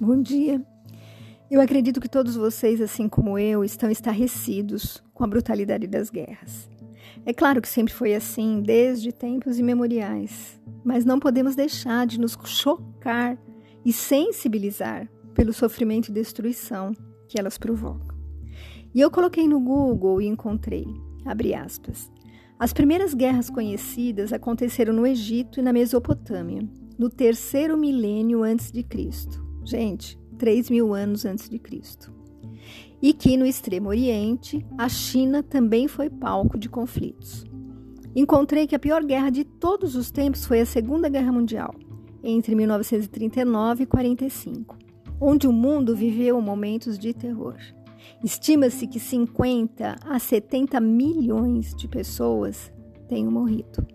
Bom dia. Eu acredito que todos vocês, assim como eu, estão estarrecidos com a brutalidade das guerras. É claro que sempre foi assim, desde tempos imemoriais, mas não podemos deixar de nos chocar e sensibilizar pelo sofrimento e destruição que elas provocam. E eu coloquei no Google e encontrei, abre aspas, as primeiras guerras conhecidas aconteceram no Egito e na Mesopotâmia, no terceiro milênio antes de Cristo. Gente, 3 mil anos antes de Cristo. E que no Extremo Oriente, a China também foi palco de conflitos. Encontrei que a pior guerra de todos os tempos foi a Segunda Guerra Mundial, entre 1939 e 45, onde o mundo viveu momentos de terror. Estima-se que 50 a 70 milhões de pessoas tenham morrido.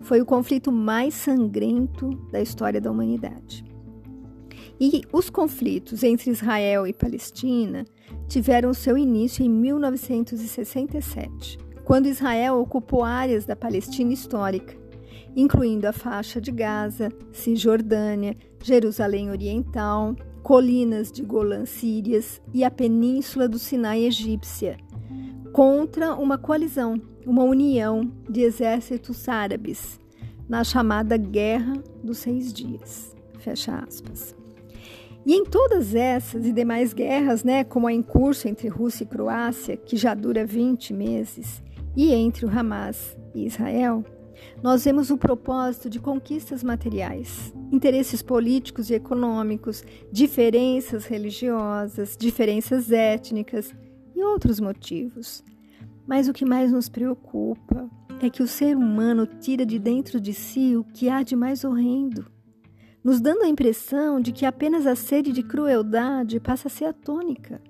Foi o conflito mais sangrento da história da humanidade. E os conflitos entre Israel e Palestina tiveram seu início em 1967, quando Israel ocupou áreas da Palestina histórica, incluindo a faixa de Gaza, Cisjordânia, Jerusalém Oriental, colinas de Golã sírias e a península do Sinai egípcia, contra uma coalizão, uma união de exércitos árabes, na chamada Guerra dos Seis Dias. Fecha aspas. E em todas essas e demais guerras, né, como a em curso entre Rússia e Croácia, que já dura 20 meses, e entre o Hamas e Israel, nós vemos o propósito de conquistas materiais, interesses políticos e econômicos, diferenças religiosas, diferenças étnicas e outros motivos. Mas o que mais nos preocupa é que o ser humano tira de dentro de si o que há de mais horrendo, nos dando a impressão de que apenas a sede de crueldade passa a ser a tônica,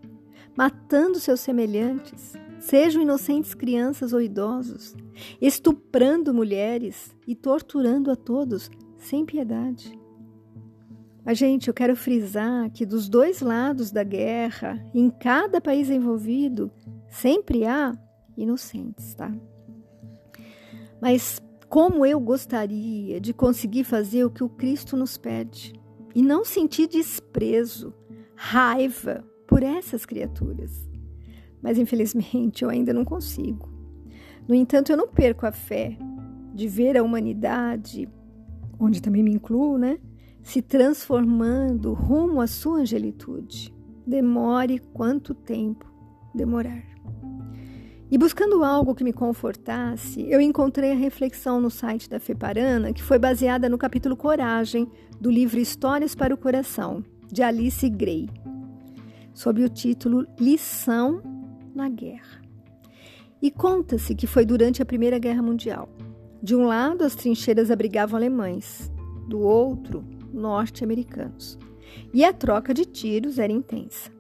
matando seus semelhantes, sejam inocentes crianças ou idosos, estuprando mulheres e torturando a todos sem piedade. Mas, gente, eu quero frisar que dos dois lados da guerra, em cada país envolvido, sempre há inocentes, tá? Mas como eu gostaria de conseguir fazer o que o Cristo nos pede e não sentir desprezo, raiva por essas criaturas mas infelizmente eu ainda não consigo. No entanto, eu não perco a fé de ver a humanidade, onde também me incluo, né, se transformando rumo à sua angelitude. Demore quanto tempo demorar. E buscando algo que me confortasse, eu encontrei a reflexão no site da Feparana, que foi baseada no capítulo Coragem do livro Histórias para o Coração, de Alice Gray, sob o título Lição na guerra. E conta-se que foi durante a Primeira Guerra Mundial. De um lado, as trincheiras abrigavam alemães, do outro, norte-americanos. E a troca de tiros era intensa.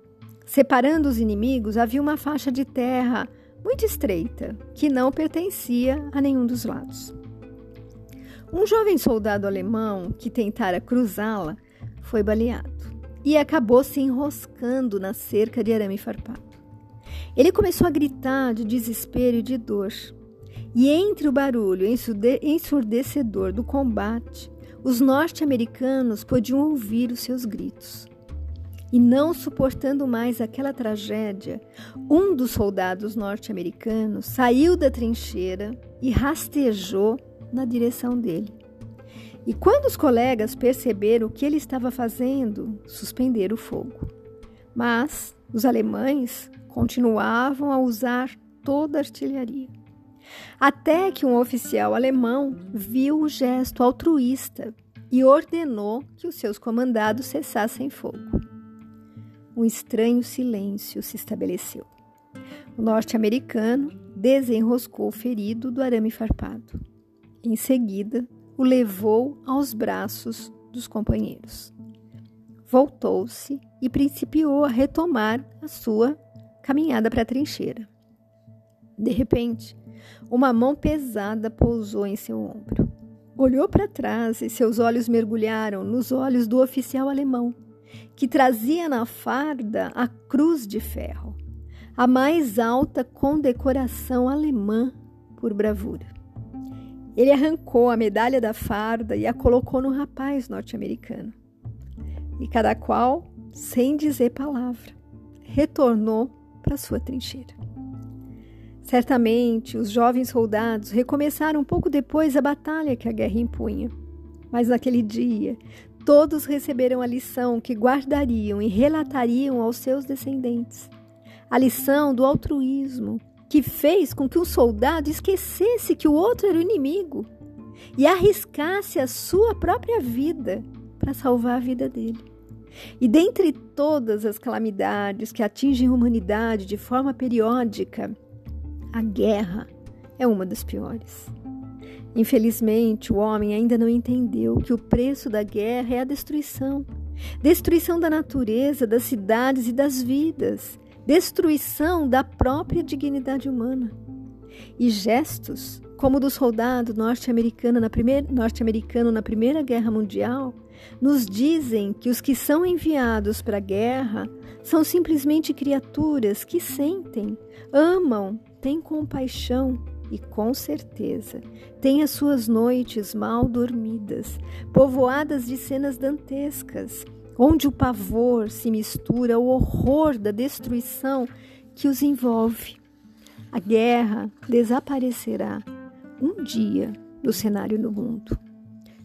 Separando os inimigos, havia uma faixa de terra muito estreita, que não pertencia a nenhum dos lados. Um jovem soldado alemão que tentara cruzá-la foi baleado e acabou se enroscando na cerca de arame farpado. Ele começou a gritar de desespero e de dor. E entre o barulho ensurdecedor do combate, os norte-americanos podiam ouvir os seus gritos. E não suportando mais aquela tragédia, um dos soldados norte-americanos saiu da trincheira e rastejou na direção dele. E quando os colegas perceberam o que ele estava fazendo, suspenderam o fogo. Mas os alemães continuavam a usar toda a artilharia. Até que um oficial alemão viu o gesto altruísta e ordenou que os seus comandados cessassem fogo. Um estranho silêncio se estabeleceu. O norte-americano desenroscou o ferido do arame farpado. Em seguida, o levou aos braços dos companheiros. Voltou-se e principiou a retomar a sua caminhada para a trincheira. De repente, uma mão pesada pousou em seu ombro. Olhou para trás e seus olhos mergulharam nos olhos do oficial alemão, que trazia na farda a cruz de ferro, a mais alta condecoração alemã por bravura. Ele arrancou a medalha da farda e a colocou no rapaz norte-americano. E cada qual sem dizer palavra, retornou para sua trincheira. Certamente, os jovens soldados recomeçaram pouco depois a batalha que a guerra impunha. Mas naquele dia, todos receberam a lição que guardariam e relatariam aos seus descendentes. A lição do altruísmo, que fez com que um soldado esquecesse que o outro era o inimigo e arriscasse a sua própria vida para salvar a vida dele. E dentre todas as calamidades que atingem a humanidade de forma periódica, a guerra é uma das piores. Infelizmente, o homem ainda não entendeu que o preço da guerra é a destruição destruição da natureza, das cidades e das vidas, destruição da própria dignidade humana. E gestos como o do soldado norte-americano na, norte-americano na Primeira Guerra Mundial nos dizem que os que são enviados para a guerra são simplesmente criaturas que sentem, amam, têm compaixão e com certeza têm as suas noites mal dormidas, povoadas de cenas dantescas, onde o pavor se mistura ao horror da destruição que os envolve. A guerra desaparecerá um dia do cenário do mundo.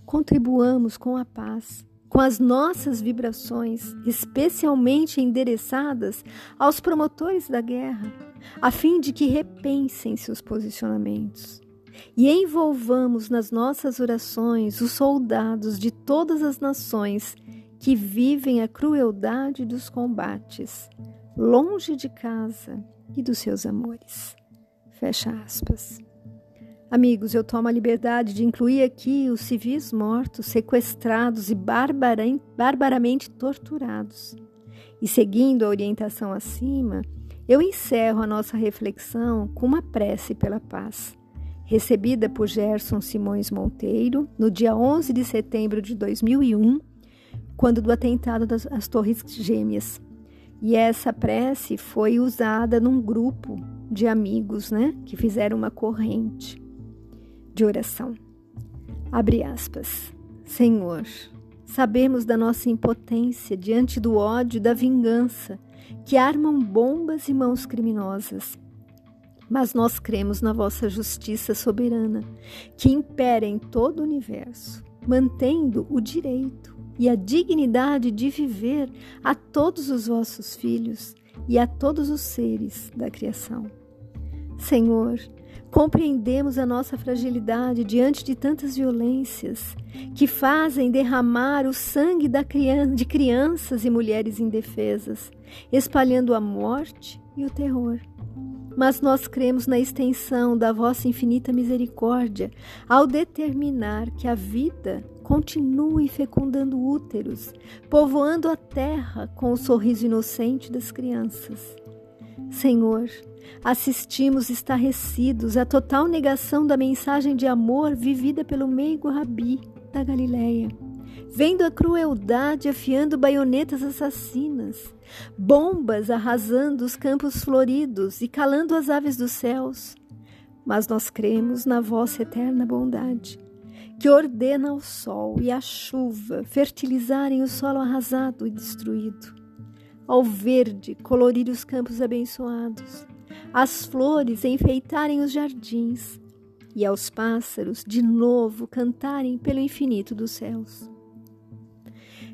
Contribuamos com a paz, com as nossas vibrações, especialmente endereçadas aos promotores da guerra, a fim de que repensem seus posicionamentos. E envolvamos nas nossas orações os soldados de todas as nações que vivem a crueldade dos combates, longe de casa e dos seus amores. Fecha aspas. Amigos, eu tomo a liberdade de incluir aqui os civis mortos, sequestrados e barbaramente torturados. E seguindo a orientação acima, eu encerro a nossa reflexão com uma prece pela paz, recebida por Gerson Simões Monteiro no dia 11 de setembro de 2001 quando do atentado das Torres Gêmeas. E essa prece foi usada num grupo de amigos, né, que fizeram uma corrente de oração. Abre aspas. Senhor, sabemos da nossa impotência diante do ódio e da vingança que armam bombas e mãos criminosas. Mas nós cremos na vossa justiça soberana, que impera em todo o universo, mantendo o direito, e a dignidade de viver a todos os vossos filhos e a todos os seres da criação. Senhor, compreendemos a nossa fragilidade diante de tantas violências que fazem derramar o sangue de crianças e mulheres indefesas, espalhando a morte e o terror mas nós cremos na extensão da vossa infinita misericórdia ao determinar que a vida continue fecundando úteros, povoando a terra com o sorriso inocente das crianças. Senhor, assistimos estarrecidos. À total negação da mensagem de amor vivida pelo meigo Rabi da Galileia. Vendo a crueldade afiando baionetas assassinas, bombas arrasando os campos floridos e calando as aves dos céus. Mas nós cremos na vossa eterna bondade, que ordena ao sol e à chuva fertilizarem o solo arrasado e destruído, ao verde colorir os campos abençoados, às flores enfeitarem os jardins e aos pássaros de novo cantarem pelo infinito dos céus.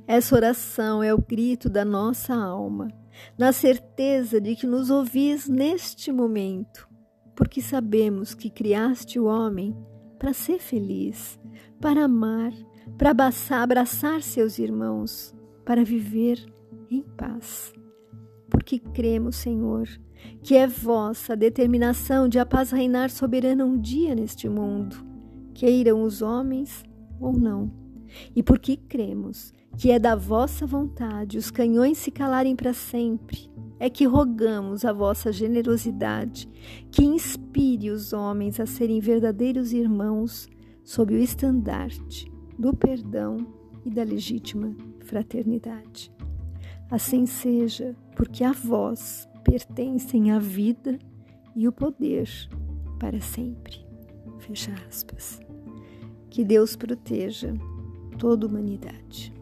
Essa oração é o grito da nossa alma, na certeza de que nos ouvis neste momento, porque sabemos que criaste o homem para ser feliz, para amar, para abraçar seus irmãos, para viver em paz. Porque cremos, Senhor, que é vossa determinação de a paz reinar soberana um dia neste mundo, queiram os homens ou não. E porque cremos que é da vossa vontade os canhões se calarem para sempre, é que rogamos a vossa generosidade, que inspire os homens a serem verdadeiros irmãos sob o estandarte do perdão e da legítima fraternidade. Assim seja, porque a vós pertencem a vida e o poder para sempre. Fecha aspas. Que Deus proteja toda a humanidade.